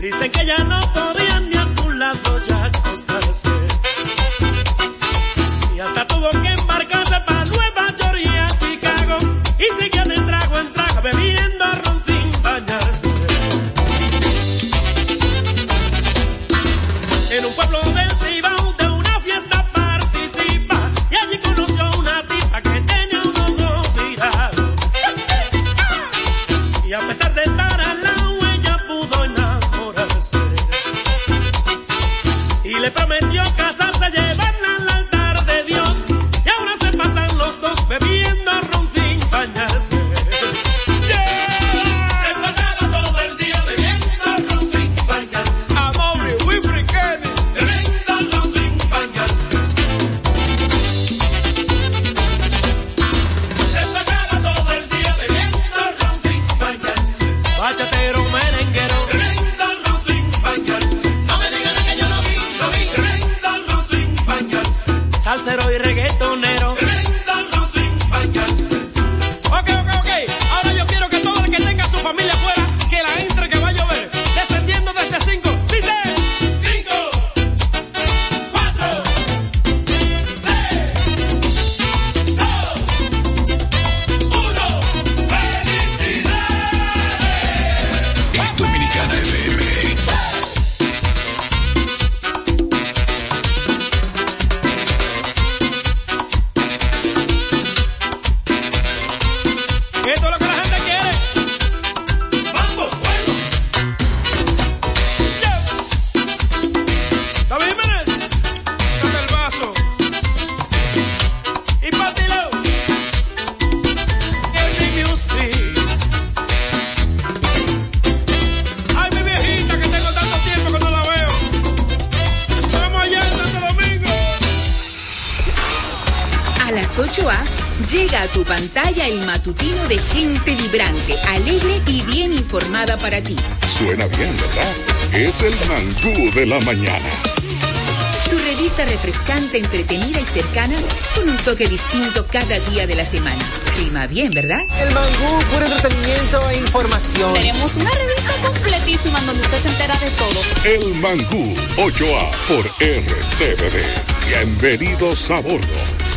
Dicen que ya no podían ni a su lado ya acostarse. Las 8A llega a tu pantalla el matutino de gente vibrante, alegre y bien informada para ti. Suena bien, ¿verdad? Es el mangú de la mañana. Tu revista refrescante, entretenida y cercana con un toque distinto cada día de la semana. Rima bien, ¿verdad? El mangú, puro entretenimiento e información. Tenemos una revista completísima en donde usted se entera de todo. El mangú 8A por RTVD. Bienvenidos a bordo.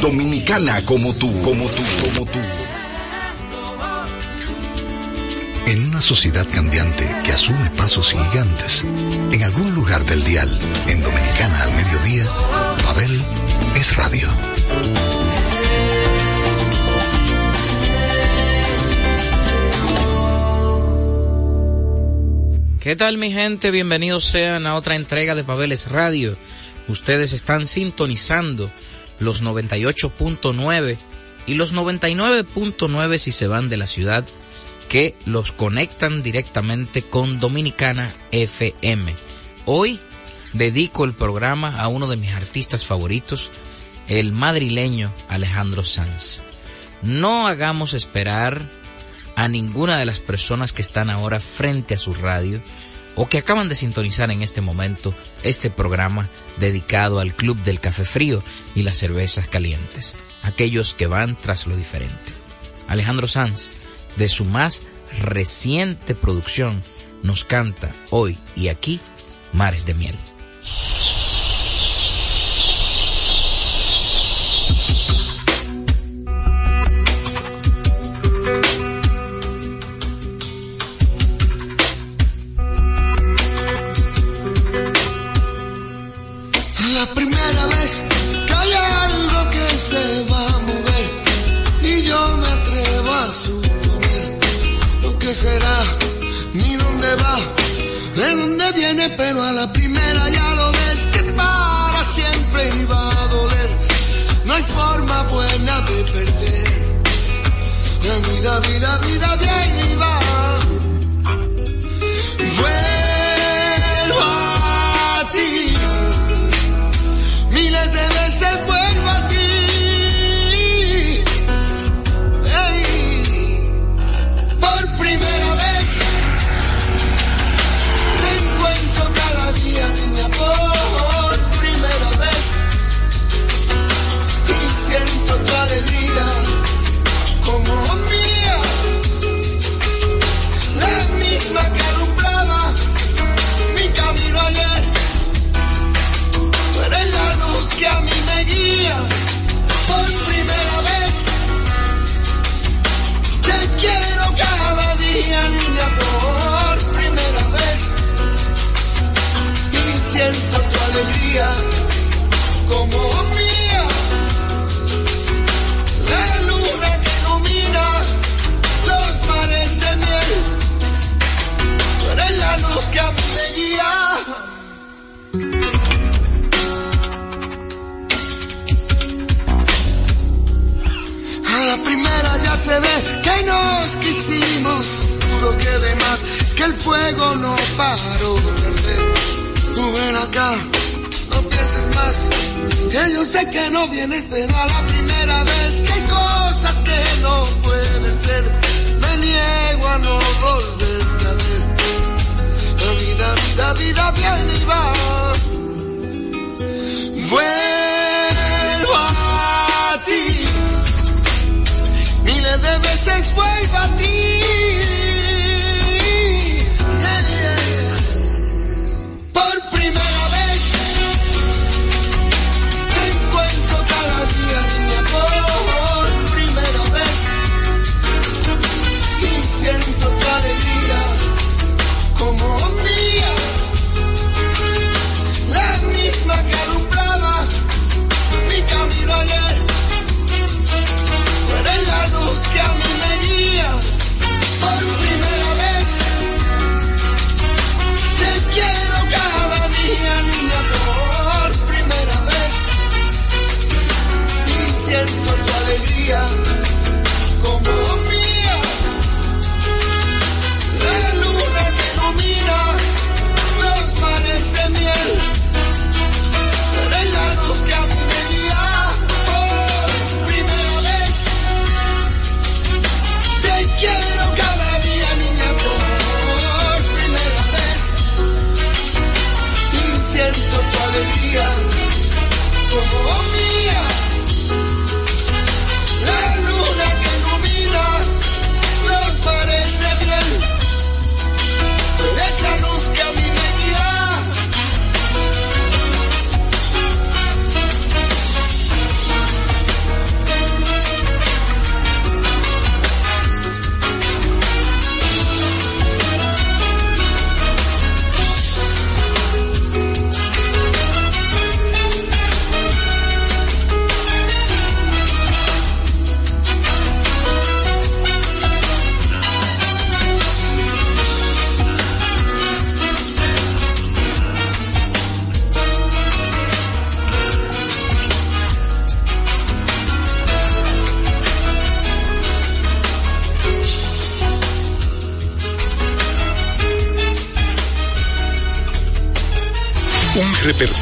Dominicana como tú, como tú, como tú. En una sociedad cambiante que asume pasos gigantes, en algún lugar del dial, en Dominicana al mediodía, Pavel es radio. ¿Qué tal mi gente? Bienvenidos sean a otra entrega de Pabeles Radio. Ustedes están sintonizando los 98.9 y los 99.9 si se van de la ciudad que los conectan directamente con Dominicana FM. Hoy dedico el programa a uno de mis artistas favoritos, el madrileño Alejandro Sanz. No hagamos esperar a ninguna de las personas que están ahora frente a su radio o que acaban de sintonizar en este momento este programa dedicado al Club del Café Frío y las cervezas calientes, aquellos que van tras lo diferente. Alejandro Sanz, de su más reciente producción, nos canta hoy y aquí Mares de Miel.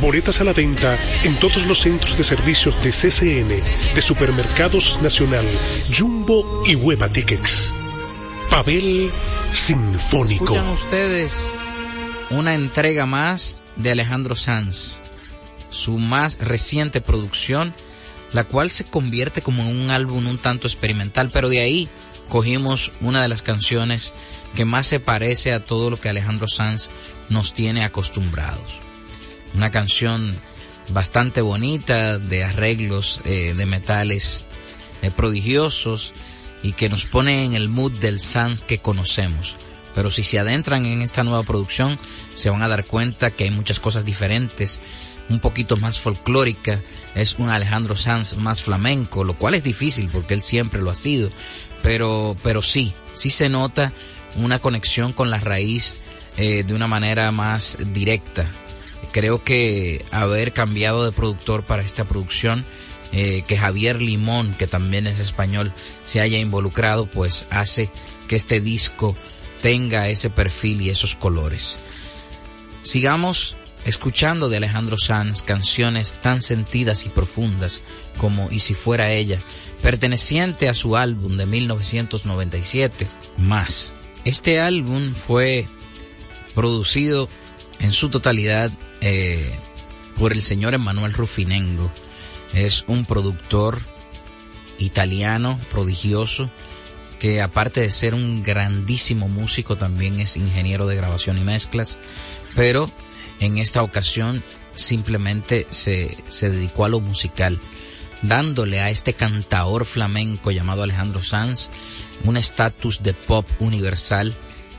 Boletas a la venta en todos los centros de servicios de CCN, de Supermercados Nacional, Jumbo y Hueva Tickets. Pavel Sinfónico. Escuchan ustedes una entrega más de Alejandro Sanz, su más reciente producción, la cual se convierte como en un álbum un tanto experimental, pero de ahí cogimos una de las canciones que más se parece a todo lo que Alejandro Sanz nos tiene acostumbrados. Una canción bastante bonita, de arreglos eh, de metales eh, prodigiosos y que nos pone en el mood del Sans que conocemos. Pero si se adentran en esta nueva producción, se van a dar cuenta que hay muchas cosas diferentes, un poquito más folclórica, es un Alejandro Sanz más flamenco, lo cual es difícil porque él siempre lo ha sido, pero, pero sí, sí se nota una conexión con la raíz eh, de una manera más directa. Creo que haber cambiado de productor para esta producción, eh, que Javier Limón, que también es español, se haya involucrado, pues hace que este disco tenga ese perfil y esos colores. Sigamos escuchando de Alejandro Sanz canciones tan sentidas y profundas como Y si fuera ella, perteneciente a su álbum de 1997, Más. Este álbum fue producido en su totalidad eh, por el señor Emanuel Rufinengo. Es un productor italiano prodigioso que aparte de ser un grandísimo músico también es ingeniero de grabación y mezclas, pero en esta ocasión simplemente se, se dedicó a lo musical, dándole a este cantaor flamenco llamado Alejandro Sanz un estatus de pop universal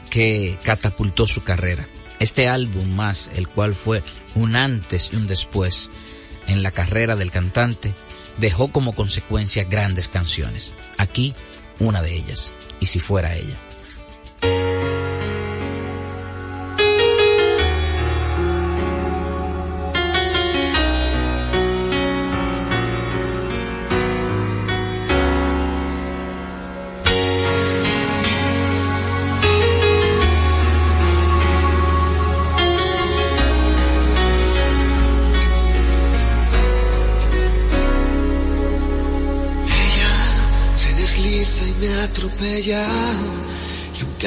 que catapultó su carrera. Este álbum más, el cual fue un antes y un después en la carrera del cantante, dejó como consecuencia grandes canciones. Aquí, una de ellas, y si fuera ella.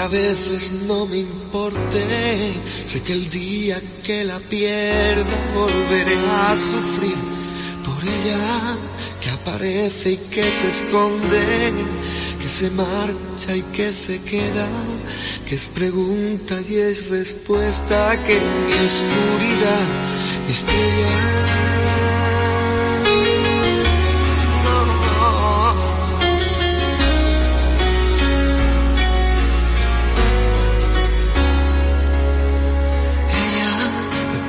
Veces no me importe, sé que el día que la pierda volveré a sufrir por ella que aparece y que se esconde, que se marcha y que se queda, que es pregunta y es respuesta, que es mi oscuridad, mi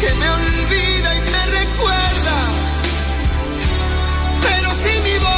que me olvida y me recuerda. Pero si mi boca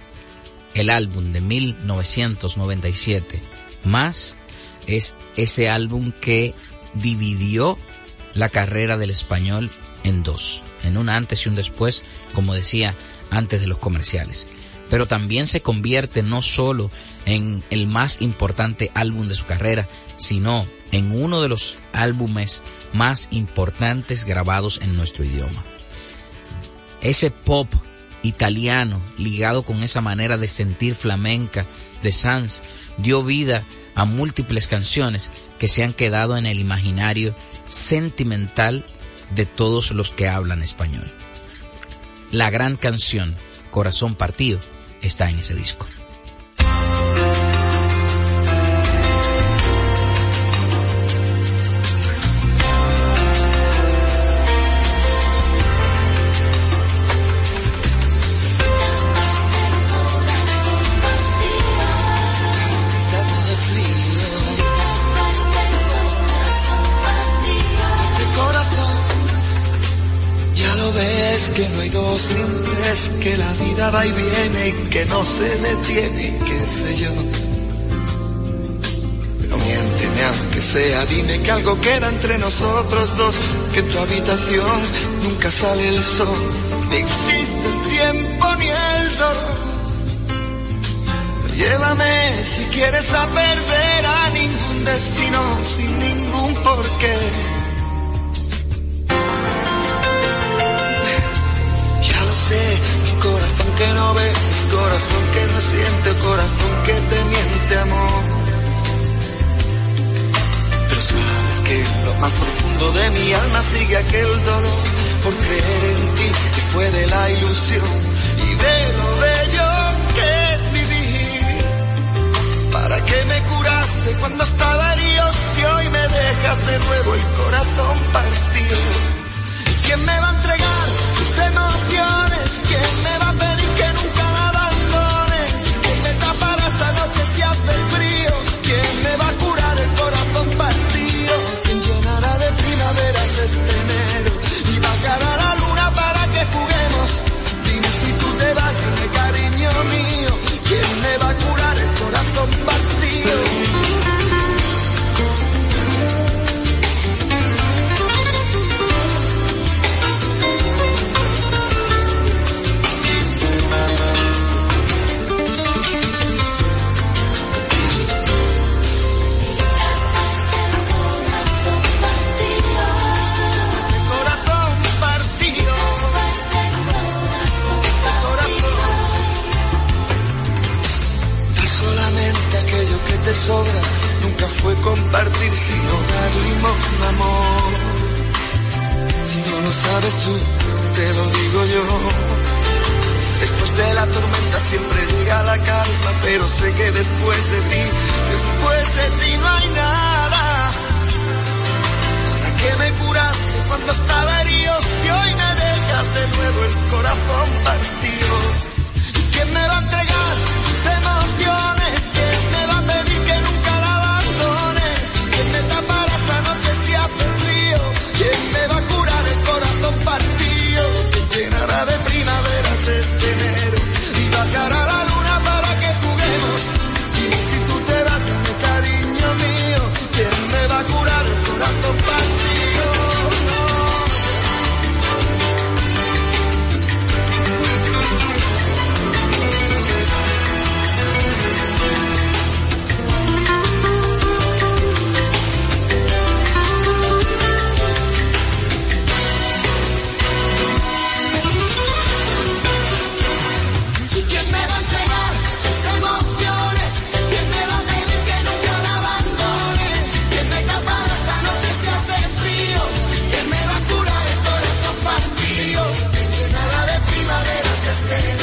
el álbum de 1997, más es ese álbum que dividió la carrera del español en dos, en un antes y un después, como decía antes de los comerciales. Pero también se convierte no solo en el más importante álbum de su carrera, sino en uno de los álbumes más importantes grabados en nuestro idioma. Ese pop italiano ligado con esa manera de sentir flamenca de Sanz dio vida a múltiples canciones que se han quedado en el imaginario sentimental de todos los que hablan español. La gran canción Corazón Partido está en ese disco. Va y viene y que no se detiene, qué sé yo. Pero miénteme aunque sea, dime que algo queda entre nosotros dos, que en tu habitación nunca sale el sol, ni existe el tiempo ni el dolor. Llévame si quieres a perder a ningún destino sin ningún porqué. Que no ves, corazón que no siente, corazón que te miente amor. Pero sabes que lo más profundo de mi alma sigue aquel dolor por creer en ti y fue de la ilusión y de lo bello que es vivir. ¿Para qué me curaste cuando estaba herido si hoy me dejas de nuevo el corazón partido? ¿Y quién me va a Hey.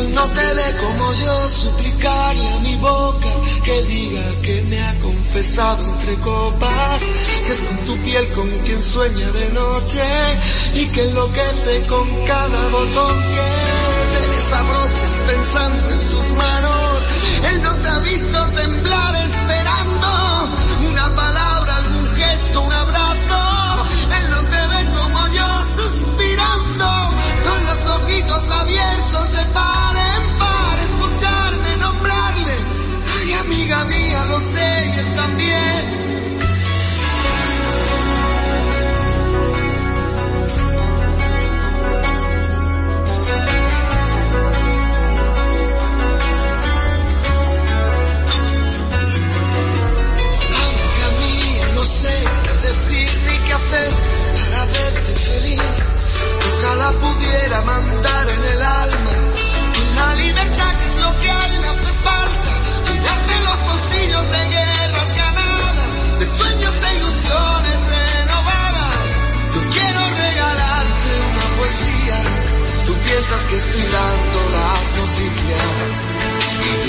Como yo suplicarle a mi boca que diga que me ha confesado entre copas, que es con tu piel con quien sueña de noche y que enloquece con cada botón que te desabroches pensando en sus manos. Él no te ha visto temblar esperando pudiera mandar en el alma la libertad es lo que a él hace falta. Llenarte los bolsillos de guerras ganadas, de sueños e ilusiones renovadas. Yo quiero regalarte una poesía. Tú piensas que estoy dando las noticias.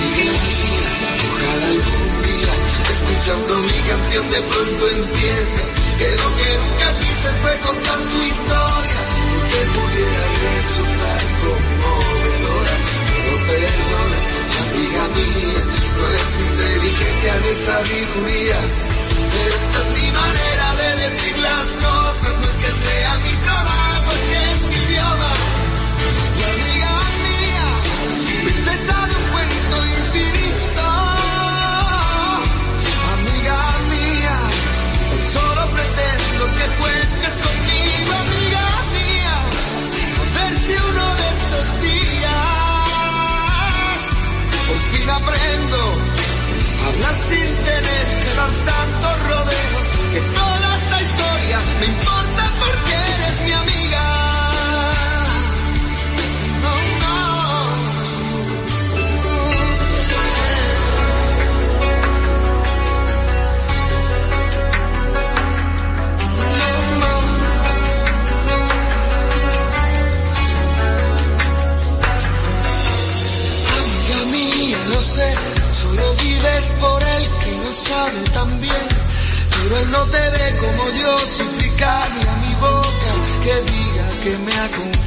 Mía, ojalá algún día, escuchando mi canción de pronto entiendas que lo que nunca quise fue contar tu historia, pudiera resultar conmovedora, pero perdona, amiga mía, no es inteligencia ni sabiduría, esta es mi manera de decir las cosas, no es que sea mi trabajo,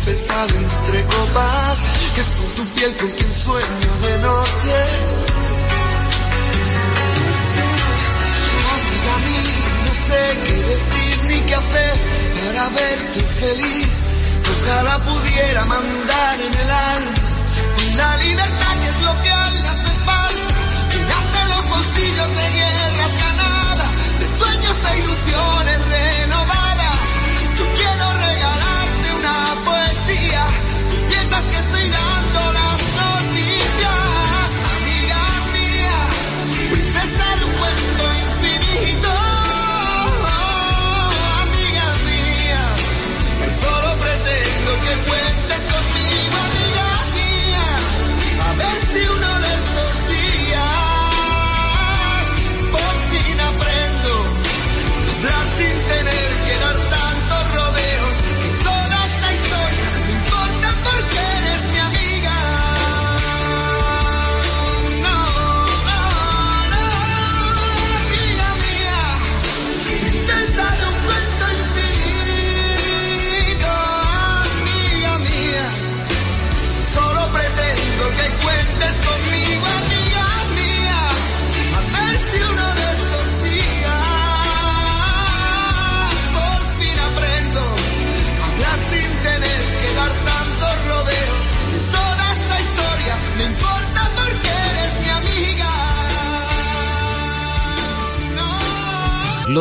confesado entre copas, que es por tu piel con quien sueño de noche. Amiga mía, no sé qué decir ni qué hacer para verte feliz. Ojalá pudiera mandar en el alma la libertad que es lo que a le hace falta. Llenarte los bolsillos de guerras ganadas, de sueños e ilusiones renovadas.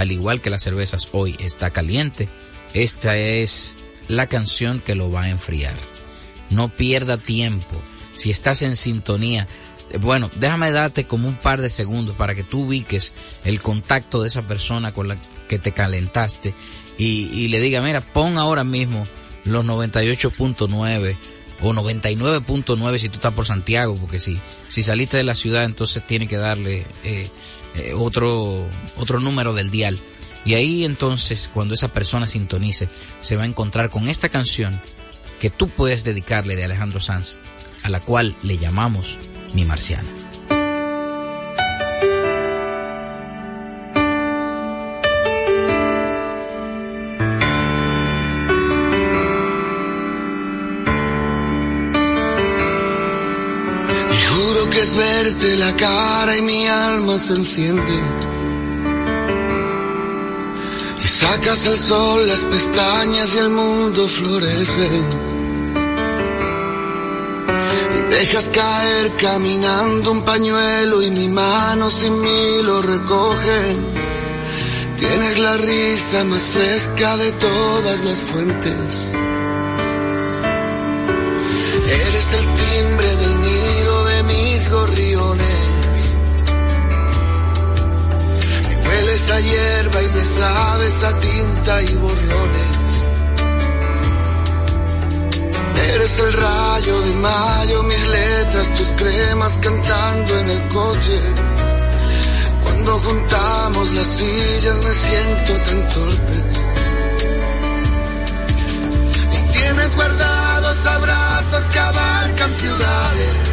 al igual que las cervezas hoy, está caliente, esta es la canción que lo va a enfriar. No pierda tiempo. si estás en sintonía. Bueno, déjame darte como un par de segundos para que tú ubiques el contacto de esa persona con la que te calentaste y, y le diga, mira, pon ahora mismo los 98.9 o 99.9 si tú estás por Santiago, porque si, si saliste de la ciudad entonces tiene que darle eh, eh, otro, otro número del dial. Y ahí entonces cuando esa persona sintonice se va a encontrar con esta canción que tú puedes dedicarle de Alejandro Sanz, a la cual le llamamos Mi Marciana. Es verte la cara y mi alma se enciende. Y sacas el sol, las pestañas y el mundo florece. Y dejas caer caminando un pañuelo y mi mano sin mí lo recoge. Tienes la risa más fresca de todas las fuentes. Eres el timbre del nido mis gorriones. Me hueles a hierba y me sabes a tinta y borrones. Eres el rayo de mayo, mis letras, tus cremas cantando en el coche. Cuando juntamos las sillas me siento tan torpe. Y tienes guardados abrazos que abarcan ciudades.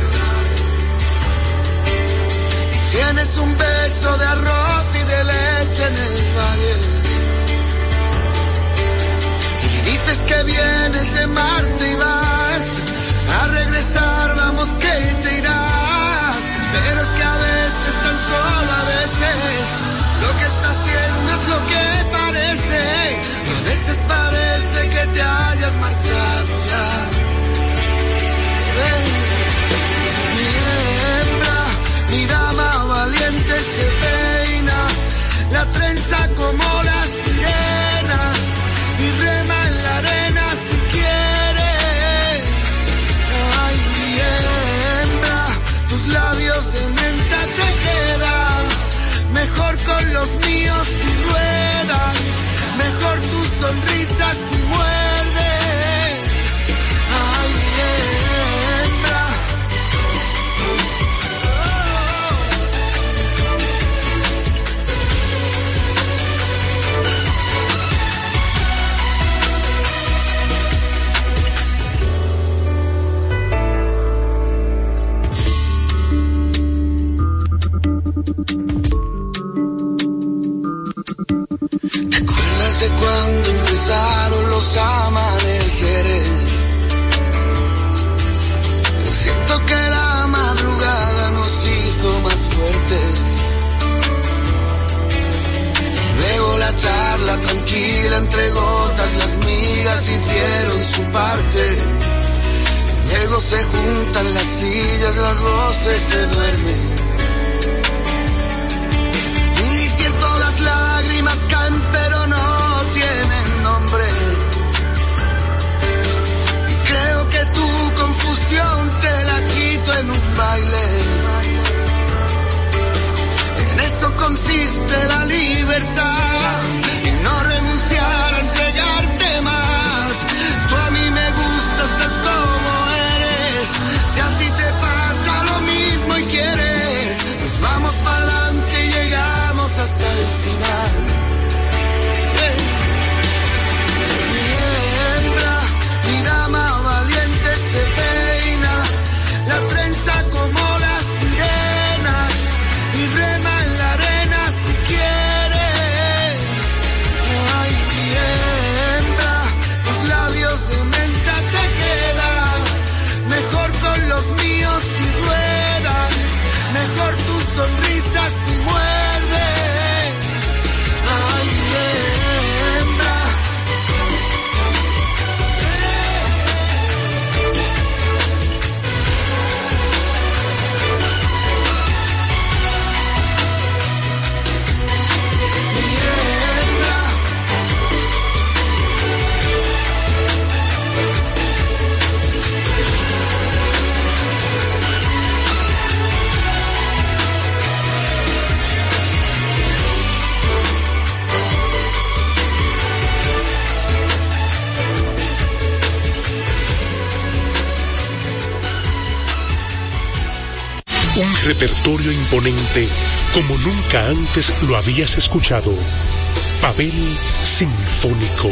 Tienes un beso de arroz y de leche en el valle. Y dices que vienes de Marte y vas a regresar, las voces se duermen. Y cierto las lágrimas caen pero no tienen nombre. Y creo que tu confusión te la quito en un baile. En eso consiste la libertad. Repertorio imponente como nunca antes lo habías escuchado. Pavel Sinfónico,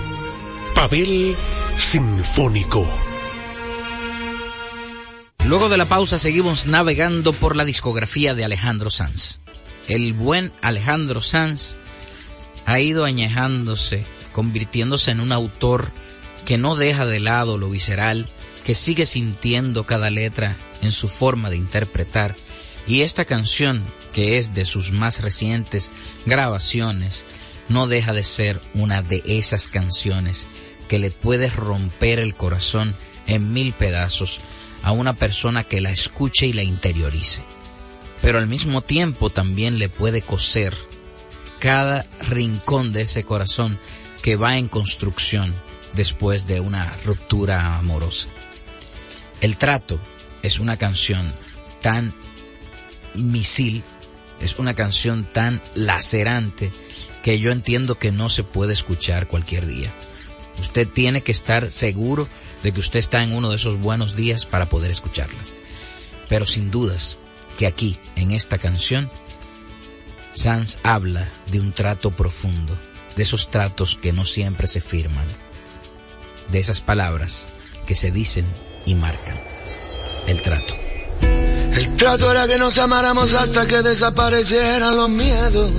Pavel Sinfónico. Luego de la pausa seguimos navegando por la discografía de Alejandro Sanz. El buen Alejandro Sanz ha ido añejándose, convirtiéndose en un autor que no deja de lado lo visceral, que sigue sintiendo cada letra en su forma de interpretar. Y esta canción, que es de sus más recientes grabaciones, no deja de ser una de esas canciones que le puede romper el corazón en mil pedazos a una persona que la escuche y la interiorice. Pero al mismo tiempo también le puede coser cada rincón de ese corazón que va en construcción después de una ruptura amorosa. El trato es una canción tan misil, es una canción tan lacerante que yo entiendo que no se puede escuchar cualquier día. Usted tiene que estar seguro de que usted está en uno de esos buenos días para poder escucharla. Pero sin dudas que aquí, en esta canción, Sanz habla de un trato profundo, de esos tratos que no siempre se firman, de esas palabras que se dicen y marcan. El trato. El trato era que nos amáramos hasta que desaparecieran los miedos.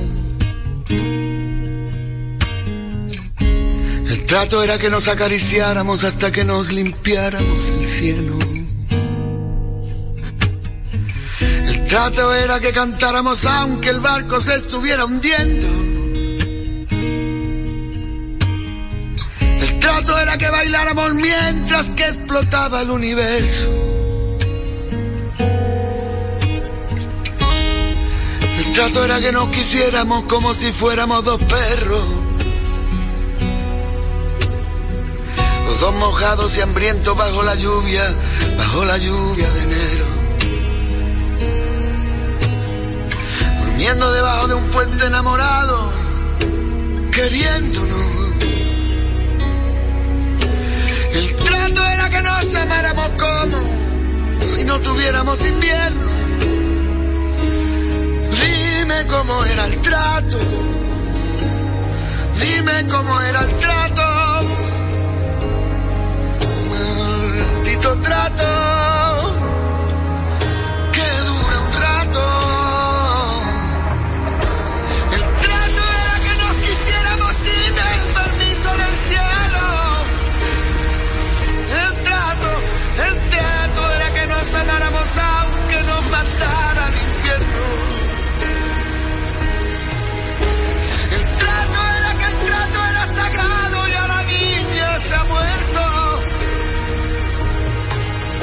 Trato era que nos acariciáramos hasta que nos limpiáramos el cielo. El trato era que cantáramos aunque el barco se estuviera hundiendo. El trato era que bailáramos mientras que explotaba el universo. El trato era que nos quisiéramos como si fuéramos dos perros. Los dos mojados y hambrientos bajo la lluvia, bajo la lluvia de enero. Durmiendo debajo de un puente enamorado, queriéndonos. El trato era que nos amáramos como si no tuviéramos invierno. Dime cómo era el trato. Dime cómo era el trato. Maldito trato.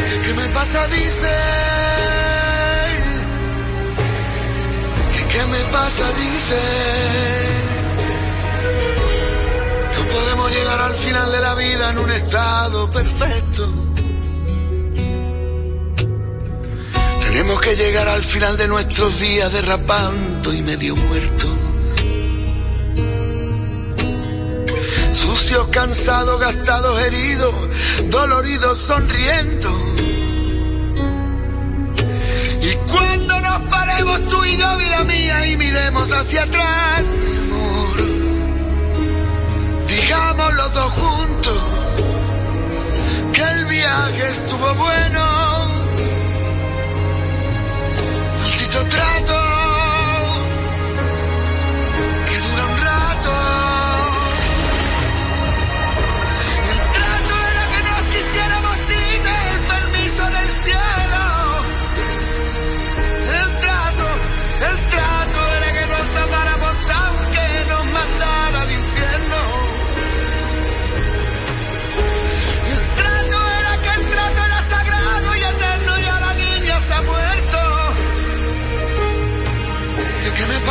¿Qué, me pasa? Dice. ¿Qué, me pasa? Dice. No podemos llegar al final de la vida en un estado perfecto. Tenemos que llegar al final de nuestros días derrapando y medio muertos. Sucios, cansados, gastados, heridos, doloridos, sonriendo. Y cuando nos paremos tú y yo, vida mía, y miremos hacia atrás, mi amor, digamos los dos juntos que el viaje estuvo bueno.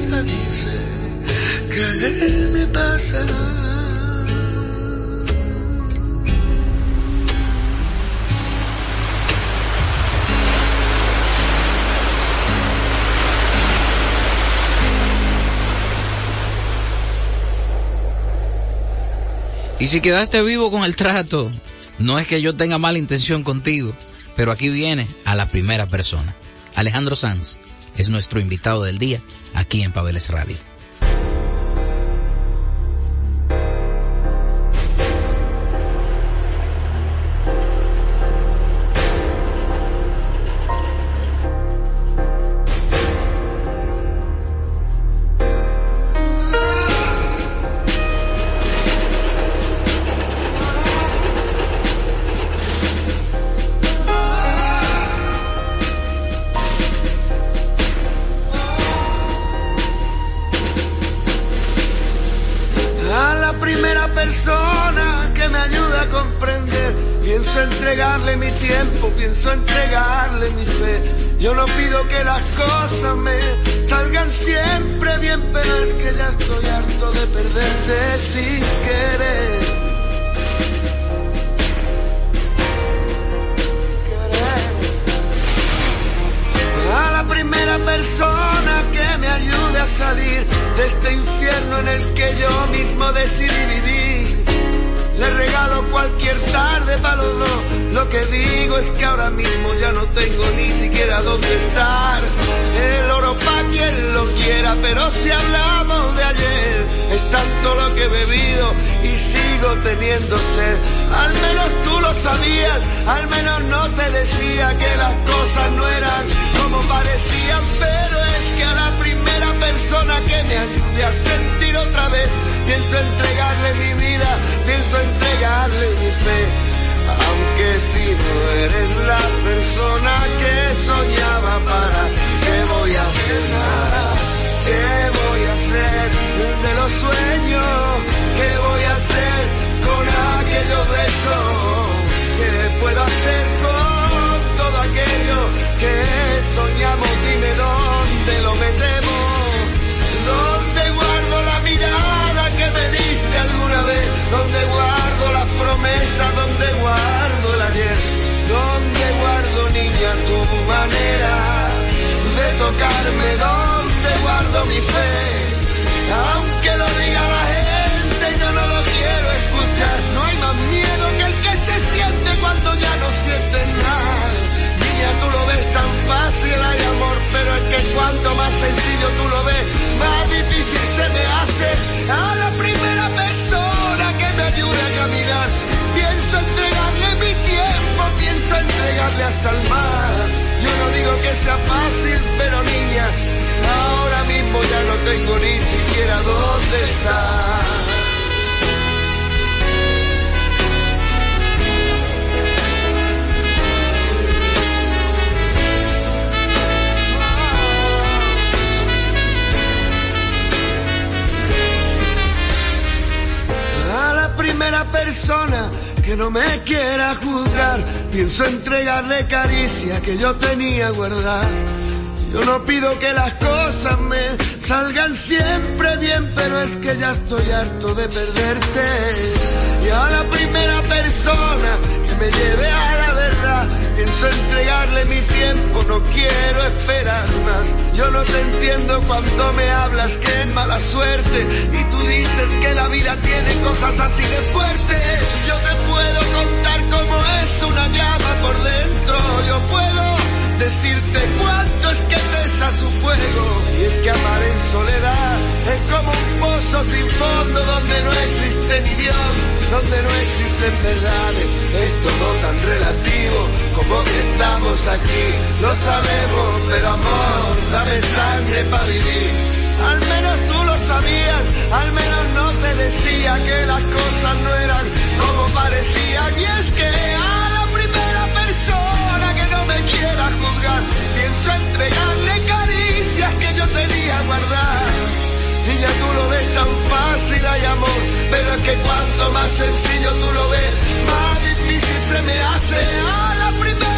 Dice, ¿qué me pasa? Y si quedaste vivo con el trato, no es que yo tenga mala intención contigo, pero aquí viene a la primera persona. Alejandro Sanz es nuestro invitado del día aquí en Pabeles Radio. Tocarme? ¿Dónde guardo mi fe? Aunque lo diga la gente, yo no lo quiero escuchar. No hay más miedo que el que se siente cuando ya no sientes nada. Niña, tú lo ves tan fácil, hay amor, pero es que cuanto más sencillo tú lo ves, más difícil se me hace. A la primera persona que me ayude a caminar, pienso entregarle mi tiempo, pienso entregarle hasta el mar. Digo que sea fácil, pero niña, ahora mismo ya no tengo ni siquiera dónde estar. la primera persona que no me quiera juzgar. Pienso entregarle caricia que yo tenía guardadas. Yo no pido que las cosas me salgan siempre bien, pero es que ya estoy harto de perderte. Y a la primera persona que me lleve a la verdad, pienso entregarle mi tiempo, no quiero esperar más. Yo no te entiendo cuando me hablas que es mala suerte y tú dices que la vida tiene cosas así de fuertes. Puedo contar cómo es una llama por dentro, yo puedo decirte cuánto es que pesa su fuego. Y es que amar en soledad es como un pozo sin fondo donde no existe ni Dios, donde no existen verdades. Es todo tan relativo como que estamos aquí. Lo sabemos, pero amor, dame sangre para vivir. Al menos tú lo sabías, al menos no te decía que las cosas no eran como parecían. Y es que a la primera persona que no me quiera juzgar, pienso entregarle caricias que yo tenía guardadas. Niña, tú lo ves tan fácil, hay amor, pero es que cuanto más sencillo tú lo ves, más difícil se me hace. A la primera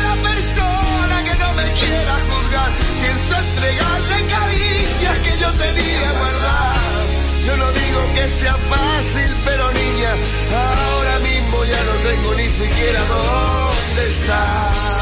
pienso entregarle caricias que yo tenía guardadas. Yo no digo que sea fácil, pero niña, ahora mismo ya no tengo ni siquiera dónde estar.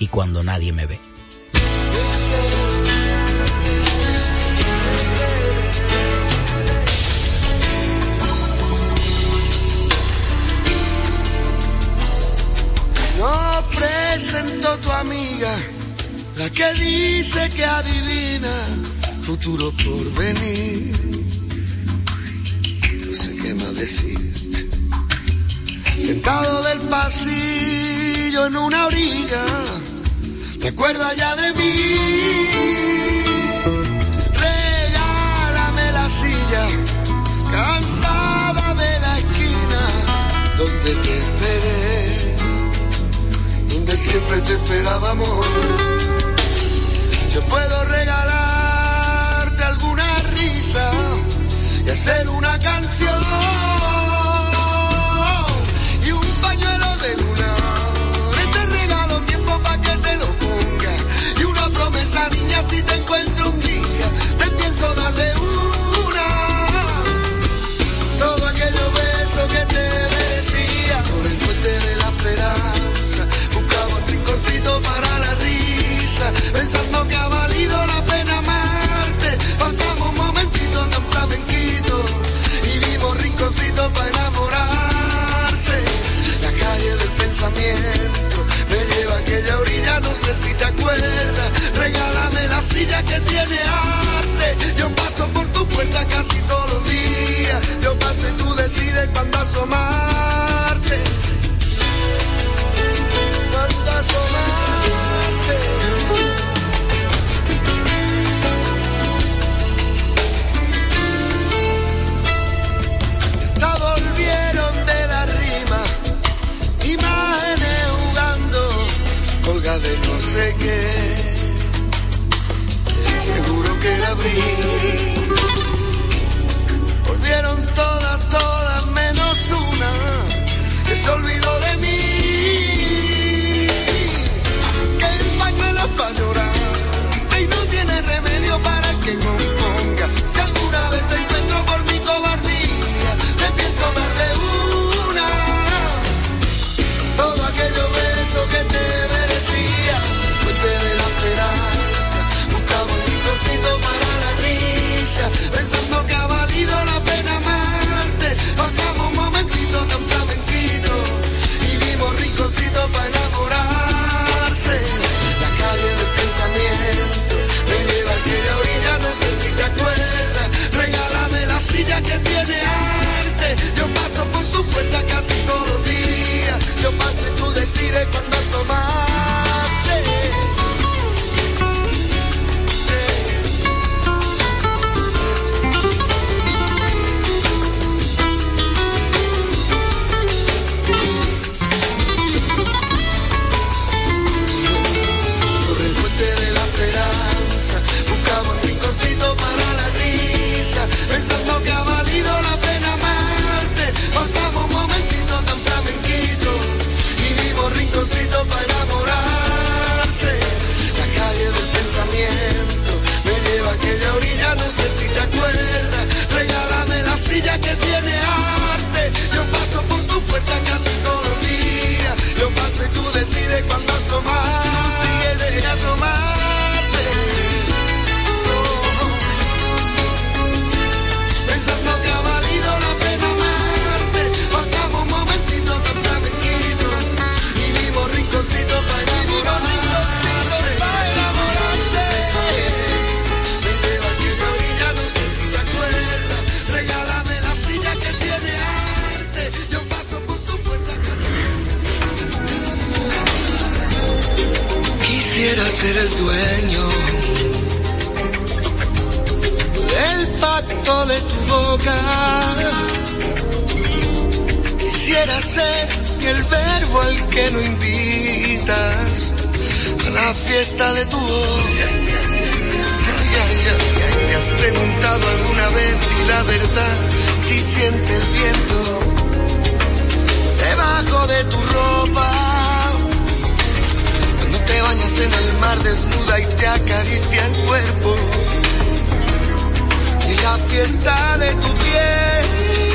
y cuando nadie me ve. No presento tu amiga, la que dice que adivina futuro por venir. No sé qué más decirte. Sentado del pasillo en una orilla, ¿te acuerdas ya de mí? Regálame la silla, cansada de la esquina donde te esperé donde siempre te esperábamos. Yo puedo regalarte alguna risa y hacer una canción pensando que ha valido la pena amarte. Pasamos momentitos tan flamenquitos y vimos rinconcitos para enamorarse. La calle del pensamiento me lleva a aquella orilla, no sé si te acuerdas. Regálame la silla que tiene arte. Yo paso por tu puerta casi todos los días. Yo paso y tú decides cuándo asomarte. La abrí. Volvieron todas, todas menos una que se olvidó de Ser el verbo al que no invitas a la fiesta de tu voz. ¿Te has preguntado alguna vez y la verdad si siente el viento debajo de tu ropa? Cuando te bañas en el mar desnuda y te acaricia el cuerpo y la fiesta de tu piel.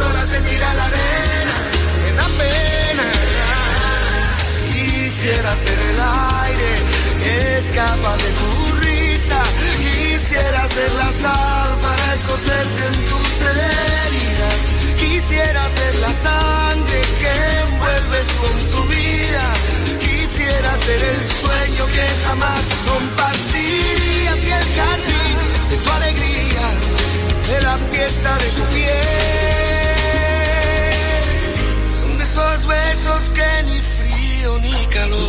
Se alas, horas, sentirá la arena, me da pena. Quisiera ser el aire que escapa de tu risa. Quisiera ser la sal para escocerte en tus heridas. Quisiera ser la sangre que envuelves con tu vida. Quisiera ser el sueño que jamás compartirías y el jardín de tu alegría, de la fiesta de tu piel. Esos besos que ni frío ni calor.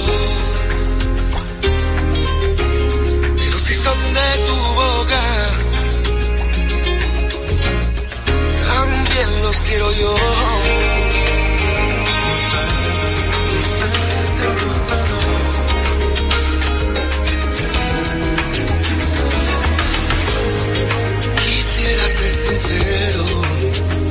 Pero si son de tu boca, también los quiero yo. Quisiera ser sincero.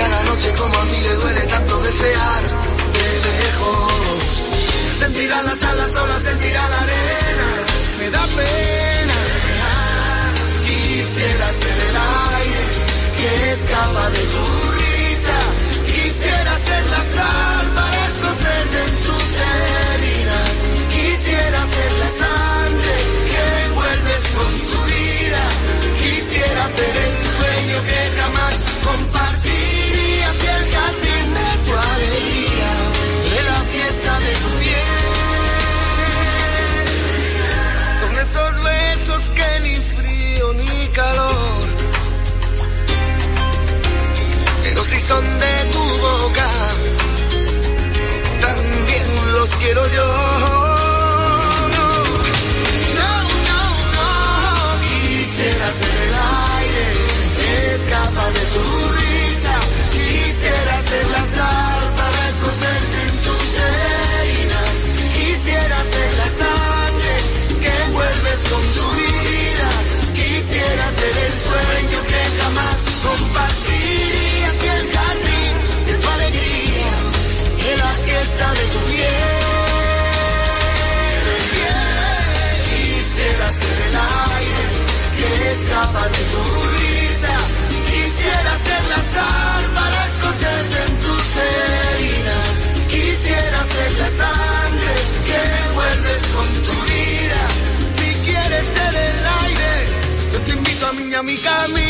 Quizá la noche como a mí le duele tanto desear de lejos. Se sentirá las alas, sola sentirá la arena. Me da pena. Quisiera ser el aire que escapa de tu risa. Quisiera ser la sal para escocerte en tus heridas. Quisiera ser la sangre que envuelves con tu vida. Quisiera ser el sueño que jamás son de tu boca, también los quiero yo. De tu risa. Quisiera ser la sal para escocerte en tus heridas. Quisiera ser la sangre que envuelves con tu vida. Si quieres ser el aire, yo te invito a mí a mi camisa,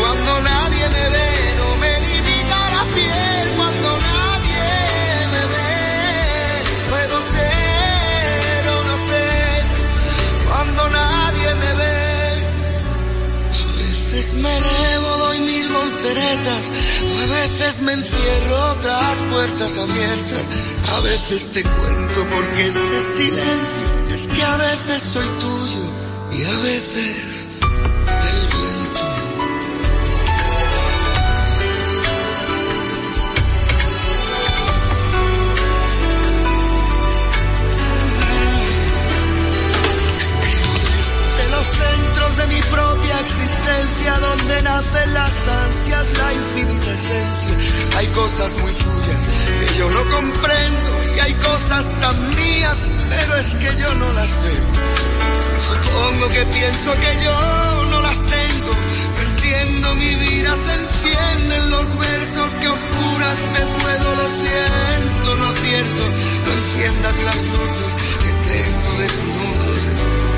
Cuando nadie me ve, no me limita la piel. Cuando nadie me ve, puedo ser o no ser. Cuando nadie me ve, a veces me elevo, doy mil volteretas. A veces me encierro tras puertas abiertas. A veces te cuento porque este silencio es que a veces soy tuyo y a veces donde nacen las ansias, la infinita esencia. Hay cosas muy tuyas que yo no comprendo y hay cosas tan mías, pero es que yo no las veo. Supongo que pienso que yo no las tengo. No entiendo mi vida, se encienden los versos que oscuras te puedo, lo siento, no acierto. No enciendas las luces que tengo desnudos.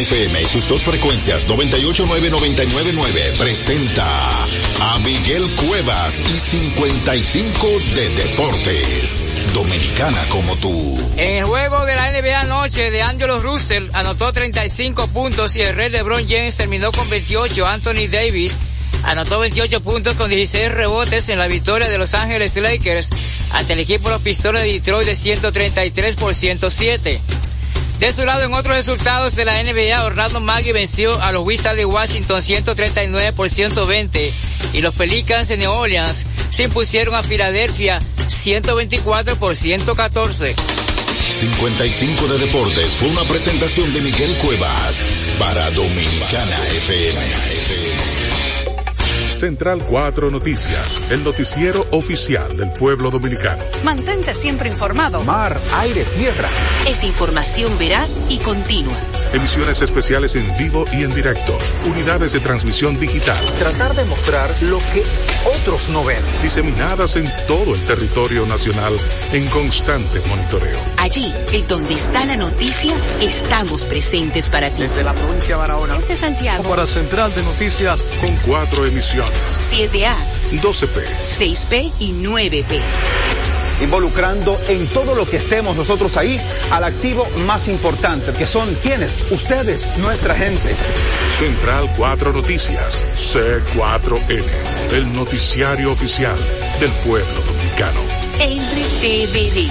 FM y sus dos frecuencias 989-999 presenta a Miguel Cuevas y 55 de Deportes. Dominicana como tú. En el juego de la NBA anoche de Angelo Russell anotó 35 puntos y el Red LeBron James terminó con 28. Anthony Davis anotó 28 puntos con 16 rebotes en la victoria de Los Ángeles Lakers ante el equipo de los Pistones de Detroit de 133 por 107. De su lado, en otros resultados de la NBA, Orlando Maggie venció a los Wizards de Washington 139 por 120 y los Pelicans de New Orleans se impusieron a Filadelfia 124 por 114. 55 de Deportes fue una presentación de Miguel Cuevas para Dominicana FM. Central 4 Noticias, el noticiero oficial del pueblo dominicano. Mantente siempre informado. Mar, aire, tierra. Es información veraz y continua. Emisiones especiales en vivo y en directo. Unidades de transmisión digital. Tratar de mostrar lo que otros no ven. Diseminadas en todo el territorio nacional en constante monitoreo. Allí, en donde está la noticia, estamos presentes para ti. Desde la provincia de Barahona. Desde Santiago. Para Central de Noticias. Con cuatro emisiones. 7A, 12P, 6P y 9P. Involucrando en todo lo que estemos nosotros ahí al activo más importante, que son quienes, ustedes, nuestra gente. Central 4 Noticias, C4N, el noticiario oficial del pueblo dominicano. RTVD,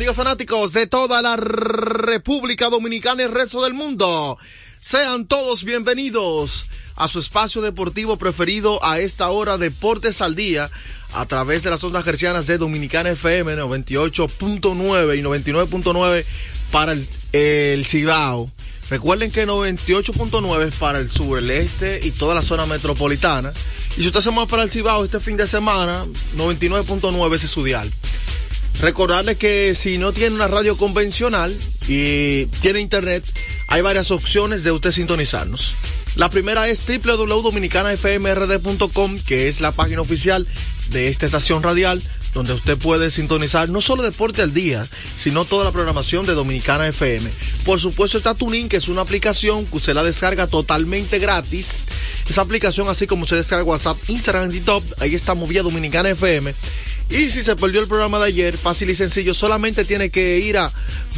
Amigos fanáticos de toda la República Dominicana y el resto del mundo. Sean todos bienvenidos a su espacio deportivo preferido a esta hora, Deportes al Día, a través de las ondas gercianas de Dominicana FM 98.9 y 99.9 para el, Cibao. Recuerden que 98.9 es para el sur, el este y toda la zona metropolitana. Y si usted se mueve para el Cibao este fin de semana, 99.9 es su dial. Recordarles que si no tiene una radio convencional y tiene internet, hay varias opciones de usted sintonizarnos. La primera es www.dominicanafmrd.com, que es la página oficial de esta estación radial, donde usted puede sintonizar no solo Deporte al Día, sino toda la programación de Dominicana FM. Por supuesto está Tuning, que es una aplicación que usted la descarga totalmente gratis. Esa aplicación, así como usted descarga WhatsApp, Instagram y Top, ahí está movida Dominicana FM. Y si se perdió el programa de ayer, fácil y sencillo, solamente tiene que ir a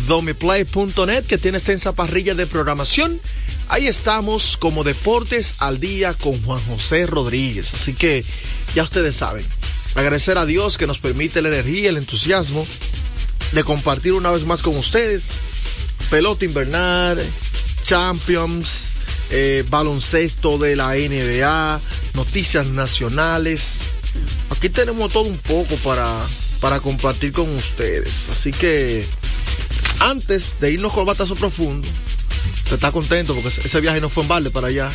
domiplay.net que tiene extensa parrilla de programación. Ahí estamos como Deportes al Día con Juan José Rodríguez. Así que ya ustedes saben. Agradecer a Dios que nos permite la energía, el entusiasmo de compartir una vez más con ustedes. Pelota invernal, Champions, eh, baloncesto de la NBA, noticias nacionales. Aquí tenemos todo un poco para, para compartir con ustedes. Así que antes de irnos con batazo profundo, te está contento porque ese viaje no fue en balde para allá.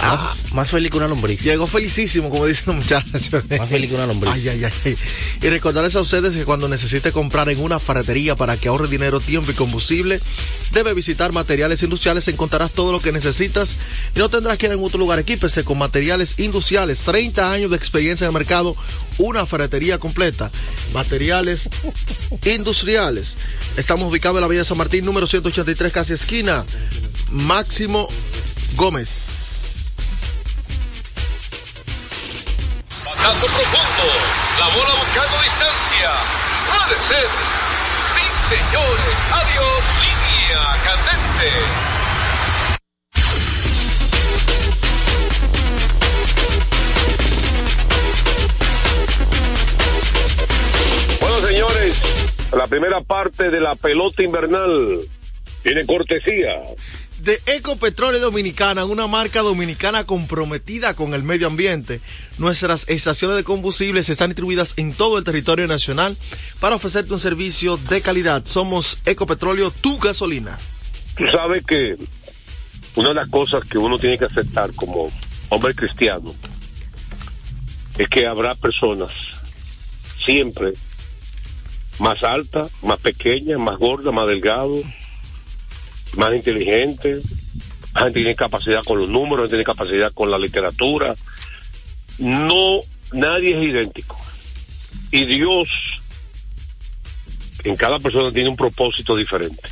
Ah, más feliz que una lombriz. Llegó felicísimo, como dicen los muchachos. Más feliz que una lombriz. Ay, ay, ay. Y recordarles a ustedes que cuando necesite comprar en una ferretería para que ahorre dinero, tiempo y combustible, debe visitar Materiales Industriales. Encontrarás todo lo que necesitas y no tendrás que ir en otro lugar. Equípese con Materiales Industriales. 30 años de experiencia en el mercado, una ferretería completa. Materiales Industriales. Estamos ubicados en la Villa San Martín, número 183, casi esquina. Máximo Gómez. Batazo profundo. La bola buscando distancia. Puede ser. Sí, señores. Adiós. Línea candente. Bueno, señores. La primera parte de la pelota invernal tiene cortesía de Ecopetróleo Dominicana, una marca dominicana comprometida con el medio ambiente. Nuestras estaciones de combustibles están distribuidas en todo el territorio nacional para ofrecerte un servicio de calidad. Somos Ecopetróleo, tu gasolina. Tú sabes que una de las cosas que uno tiene que aceptar como hombre cristiano es que habrá personas siempre más altas, más pequeñas, más gordas, más delgados, más inteligentes, más gente tiene capacidad con los números, gente tiene capacidad con la literatura. No, nadie es idéntico. Y Dios en cada persona tiene un propósito diferente.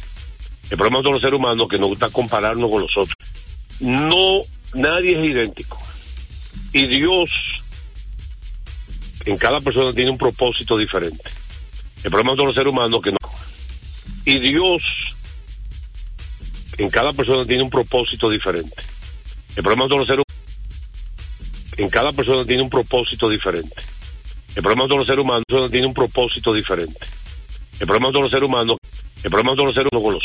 El problema de los seres humanos es que nos gusta compararnos con los otros. No, nadie es idéntico. Y Dios en cada persona tiene un propósito diferente. El problema de los seres humanos es que no. Y Dios en cada persona tiene un propósito diferente. El problema de los seres en cada persona tiene un propósito diferente. El problema de los seres humanos tiene un propósito diferente. El problema de los seres humanos, el problema de los seres humanos con los